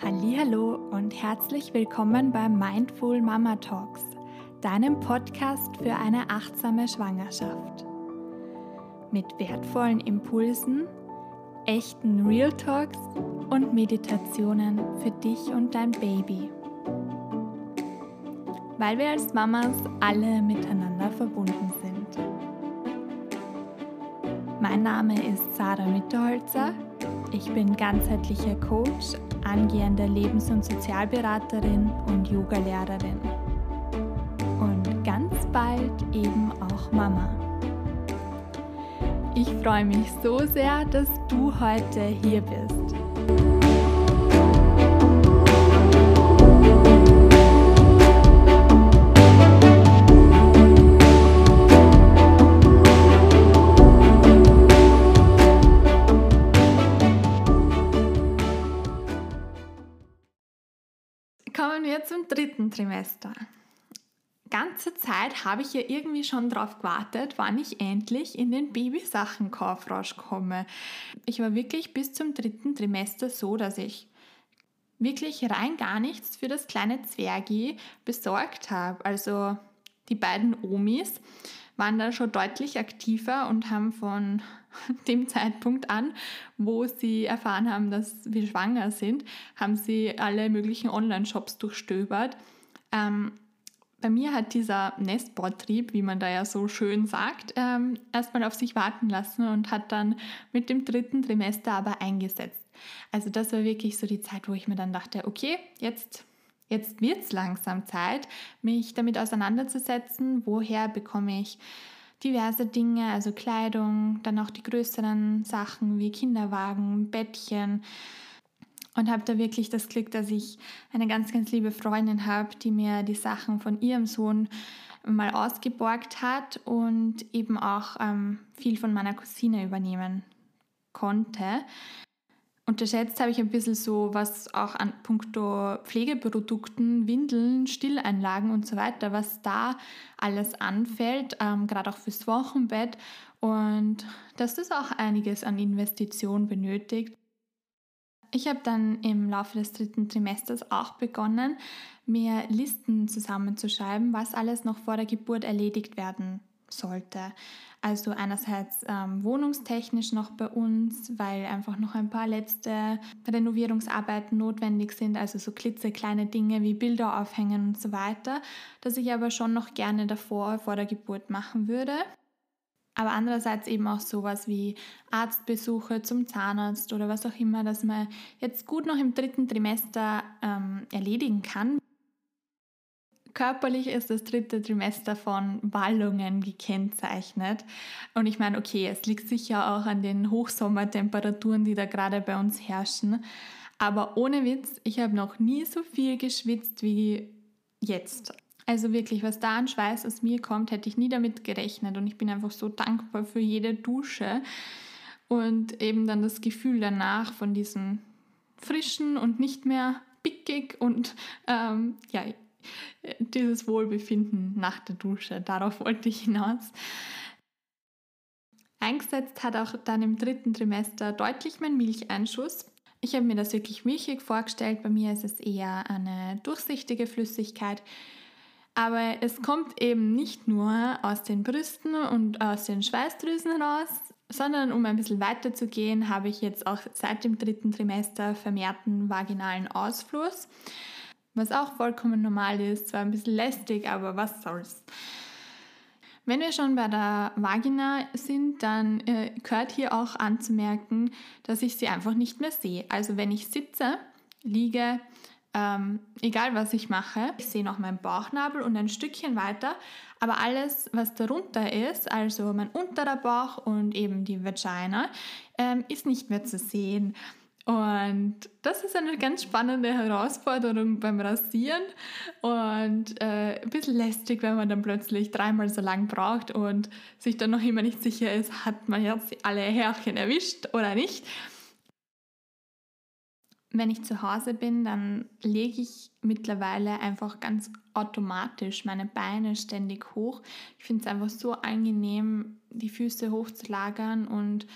Hallo und herzlich willkommen bei Mindful Mama Talks, deinem Podcast für eine achtsame Schwangerschaft. Mit wertvollen Impulsen, echten Real Talks und Meditationen für dich und dein Baby. Weil wir als Mamas alle miteinander verbunden sind. Mein Name ist Sarah Mitterholzer. Ich bin ganzheitlicher Coach angehende Lebens- und Sozialberaterin und Yogalehrerin. Und ganz bald eben auch Mama. Ich freue mich so sehr, dass du heute hier bist. Wir zum dritten Trimester. Ganze Zeit habe ich ja irgendwie schon darauf gewartet, wann ich endlich in den Babysachenkaufrausch komme. Ich war wirklich bis zum dritten Trimester so, dass ich wirklich rein gar nichts für das kleine Zwergi besorgt habe. Also die beiden Omis waren da schon deutlich aktiver und haben von dem Zeitpunkt an, wo sie erfahren haben, dass wir schwanger sind, haben sie alle möglichen Online-Shops durchstöbert. Ähm, bei mir hat dieser Nestbautrieb, wie man da ja so schön sagt, ähm, erstmal auf sich warten lassen und hat dann mit dem dritten Trimester aber eingesetzt. Also das war wirklich so die Zeit, wo ich mir dann dachte, okay, jetzt, jetzt wird es langsam Zeit, mich damit auseinanderzusetzen, woher bekomme ich diverse Dinge, also Kleidung, dann auch die größeren Sachen wie Kinderwagen, Bettchen. Und habe da wirklich das Glück, dass ich eine ganz, ganz liebe Freundin habe, die mir die Sachen von ihrem Sohn mal ausgeborgt hat und eben auch ähm, viel von meiner Cousine übernehmen konnte. Unterschätzt habe ich ein bisschen so, was auch an puncto Pflegeprodukten, Windeln, Stilleinlagen und so weiter, was da alles anfällt, ähm, gerade auch fürs Wochenbett. Und dass das auch einiges an Investition benötigt. Ich habe dann im Laufe des dritten Trimesters auch begonnen, mir Listen zusammenzuschreiben, was alles noch vor der Geburt erledigt werden sollte. Also einerseits ähm, wohnungstechnisch noch bei uns, weil einfach noch ein paar letzte Renovierungsarbeiten notwendig sind, also so klitzekleine Dinge wie Bilder aufhängen und so weiter, dass ich aber schon noch gerne davor, vor der Geburt machen würde. Aber andererseits eben auch sowas wie Arztbesuche zum Zahnarzt oder was auch immer, dass man jetzt gut noch im dritten Trimester ähm, erledigen kann. Körperlich ist das dritte Trimester von Wallungen gekennzeichnet. Und ich meine, okay, es liegt sicher auch an den Hochsommertemperaturen, die da gerade bei uns herrschen. Aber ohne Witz, ich habe noch nie so viel geschwitzt wie jetzt. Also wirklich, was da an Schweiß aus mir kommt, hätte ich nie damit gerechnet. Und ich bin einfach so dankbar für jede Dusche. Und eben dann das Gefühl danach von diesem frischen und nicht mehr pickig und ähm, ja, dieses Wohlbefinden nach der Dusche. Darauf wollte ich hinaus. Eingesetzt hat auch dann im dritten Trimester deutlich mein Milcheinschuss. Ich habe mir das wirklich milchig vorgestellt. Bei mir ist es eher eine durchsichtige Flüssigkeit. Aber es kommt eben nicht nur aus den Brüsten und aus den Schweißdrüsen raus, sondern um ein bisschen weiter zu gehen, habe ich jetzt auch seit dem dritten Trimester vermehrten vaginalen Ausfluss was auch vollkommen normal ist, zwar ein bisschen lästig, aber was soll's. Wenn wir schon bei der Vagina sind, dann äh, gehört hier auch anzumerken, dass ich sie einfach nicht mehr sehe. Also wenn ich sitze, liege, ähm, egal was ich mache, ich sehe noch meinen Bauchnabel und ein Stückchen weiter, aber alles, was darunter ist, also mein unterer Bauch und eben die Vagina, ähm, ist nicht mehr zu sehen. Und das ist eine ganz spannende Herausforderung beim Rasieren und äh, ein bisschen lästig, wenn man dann plötzlich dreimal so lang braucht und sich dann noch immer nicht sicher ist, hat man jetzt alle Härchen erwischt oder nicht. Wenn ich zu Hause bin, dann lege ich mittlerweile einfach ganz automatisch meine Beine ständig hoch. Ich finde es einfach so angenehm, die Füße hochzulagern und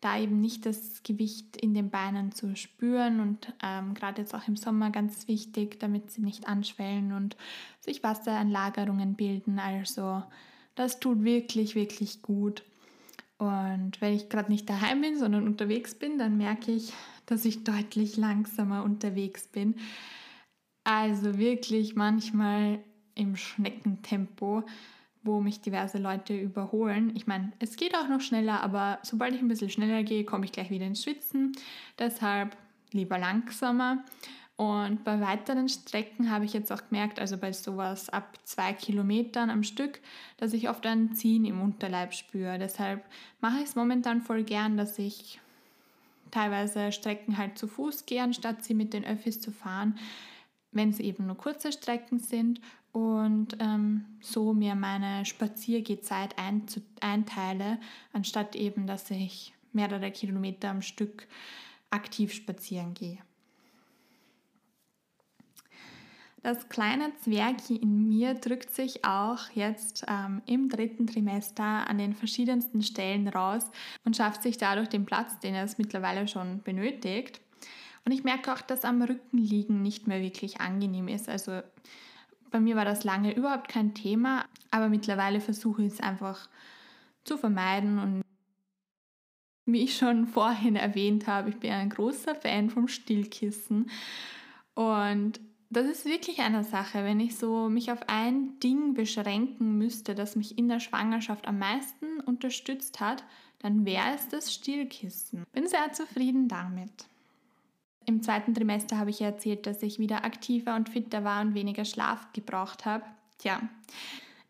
da eben nicht das Gewicht in den Beinen zu spüren und ähm, gerade jetzt auch im Sommer ganz wichtig, damit sie nicht anschwellen und sich Wasseranlagerungen bilden. Also das tut wirklich, wirklich gut. Und wenn ich gerade nicht daheim bin, sondern unterwegs bin, dann merke ich, dass ich deutlich langsamer unterwegs bin. Also wirklich manchmal im Schneckentempo wo mich diverse Leute überholen. Ich meine, es geht auch noch schneller, aber sobald ich ein bisschen schneller gehe, komme ich gleich wieder ins Schwitzen. Deshalb lieber langsamer. Und bei weiteren Strecken habe ich jetzt auch gemerkt, also bei sowas ab zwei Kilometern am Stück, dass ich oft ein Ziehen im Unterleib spüre. Deshalb mache ich es momentan voll gern, dass ich teilweise Strecken halt zu Fuß gehe, anstatt sie mit den Öffis zu fahren, wenn es eben nur kurze Strecken sind und ähm, so mir meine Spaziergehzeit einteile, anstatt eben, dass ich mehrere Kilometer am Stück aktiv spazieren gehe. Das kleine Zwergi in mir drückt sich auch jetzt ähm, im dritten Trimester an den verschiedensten Stellen raus und schafft sich dadurch den Platz, den es mittlerweile schon benötigt. Und ich merke auch, dass am Rücken liegen nicht mehr wirklich angenehm ist. Also bei mir war das lange überhaupt kein Thema, aber mittlerweile versuche ich es einfach zu vermeiden und wie ich schon vorhin erwähnt habe, ich bin ein großer Fan vom Stillkissen und das ist wirklich eine Sache, wenn ich so mich auf ein Ding beschränken müsste, das mich in der Schwangerschaft am meisten unterstützt hat, dann wäre es das Stillkissen. Bin sehr zufrieden damit. Im zweiten Trimester habe ich erzählt, dass ich wieder aktiver und fitter war und weniger Schlaf gebraucht habe. Tja,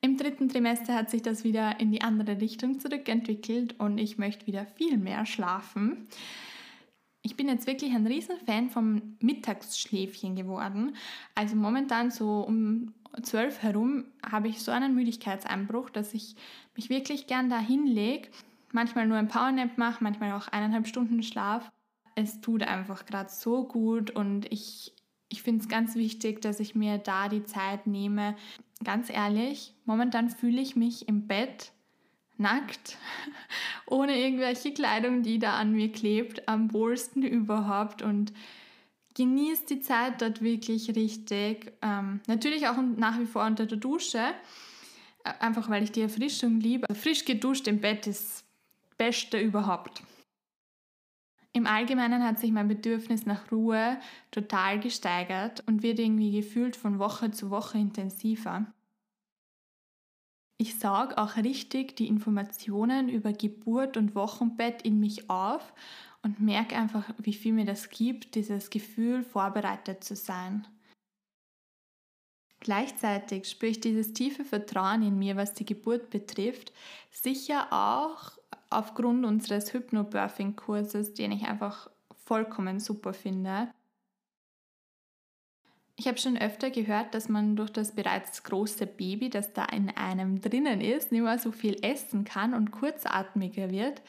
im dritten Trimester hat sich das wieder in die andere Richtung zurückentwickelt und ich möchte wieder viel mehr schlafen. Ich bin jetzt wirklich ein Riesenfan vom Mittagsschläfchen geworden. Also momentan so um zwölf herum habe ich so einen Müdigkeitseinbruch, dass ich mich wirklich gern da hinlege, manchmal nur ein Powernap mache, manchmal auch eineinhalb Stunden Schlaf es tut einfach gerade so gut und ich, ich finde es ganz wichtig, dass ich mir da die Zeit nehme. Ganz ehrlich, momentan fühle ich mich im Bett nackt, ohne irgendwelche Kleidung, die da an mir klebt, am wohlsten überhaupt und genieße die Zeit dort wirklich richtig. Ähm, natürlich auch nach wie vor unter der Dusche, äh, einfach weil ich die Erfrischung liebe. Frisch geduscht im Bett ist das Beste überhaupt. Im Allgemeinen hat sich mein Bedürfnis nach Ruhe total gesteigert und wird irgendwie gefühlt von Woche zu Woche intensiver. Ich saug auch richtig die Informationen über Geburt und Wochenbett in mich auf und merke einfach, wie viel mir das gibt, dieses Gefühl, vorbereitet zu sein. Gleichzeitig spüre ich dieses tiefe Vertrauen in mir, was die Geburt betrifft, sicher auch aufgrund unseres Hypnobirthing-Kurses, den ich einfach vollkommen super finde. Ich habe schon öfter gehört, dass man durch das bereits große Baby, das da in einem drinnen ist, nicht mehr so viel essen kann und kurzatmiger wird.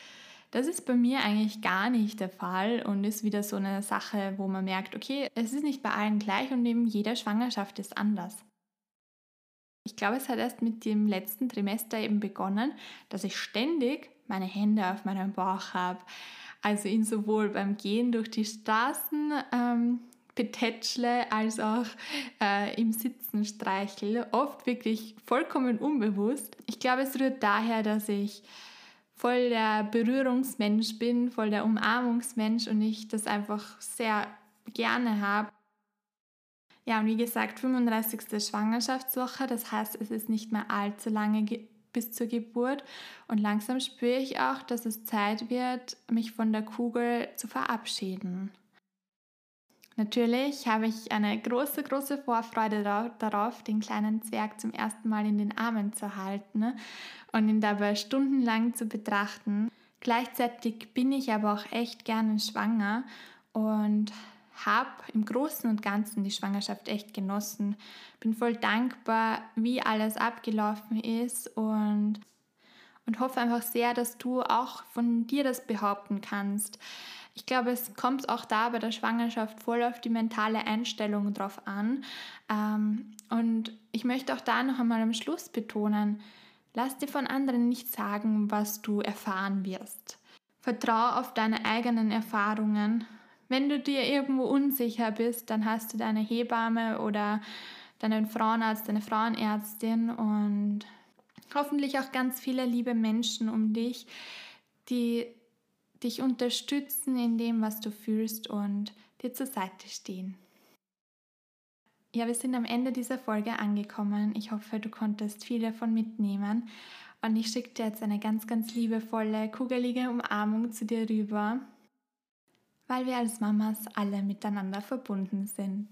Das ist bei mir eigentlich gar nicht der Fall und ist wieder so eine Sache, wo man merkt, okay, es ist nicht bei allen gleich und eben jede Schwangerschaft ist anders. Ich glaube, es hat erst mit dem letzten Trimester eben begonnen, dass ich ständig meine Hände auf meinem Bauch habe. Also ihn sowohl beim Gehen durch die Straßen ähm, betätschle als auch äh, im Sitzen streichle. Oft wirklich vollkommen unbewusst. Ich glaube, es rührt daher, dass ich voll der Berührungsmensch bin, voll der Umarmungsmensch und ich das einfach sehr gerne habe. Ja, und wie gesagt, 35. Schwangerschaftswoche, das heißt, es ist nicht mehr allzu lange bis zur Geburt und langsam spüre ich auch, dass es Zeit wird, mich von der Kugel zu verabschieden. Natürlich habe ich eine große, große Vorfreude darauf, den kleinen Zwerg zum ersten Mal in den Armen zu halten und ihn dabei stundenlang zu betrachten. Gleichzeitig bin ich aber auch echt gerne schwanger und habe im Großen und Ganzen die Schwangerschaft echt genossen. Bin voll dankbar, wie alles abgelaufen ist und, und hoffe einfach sehr, dass du auch von dir das behaupten kannst. Ich glaube, es kommt auch da bei der Schwangerschaft voll auf die mentale Einstellung drauf an. Ähm, und ich möchte auch da noch einmal am Schluss betonen, lass dir von anderen nicht sagen, was du erfahren wirst. Vertrau auf deine eigenen Erfahrungen. Wenn du dir irgendwo unsicher bist, dann hast du deine Hebamme oder deinen Frauenarzt, deine Frauenärztin und hoffentlich auch ganz viele liebe Menschen um dich, die dich unterstützen in dem, was du fühlst und dir zur Seite stehen. Ja, wir sind am Ende dieser Folge angekommen. Ich hoffe, du konntest viel davon mitnehmen. Und ich schicke dir jetzt eine ganz, ganz liebevolle, kugelige Umarmung zu dir rüber, weil wir als Mamas alle miteinander verbunden sind.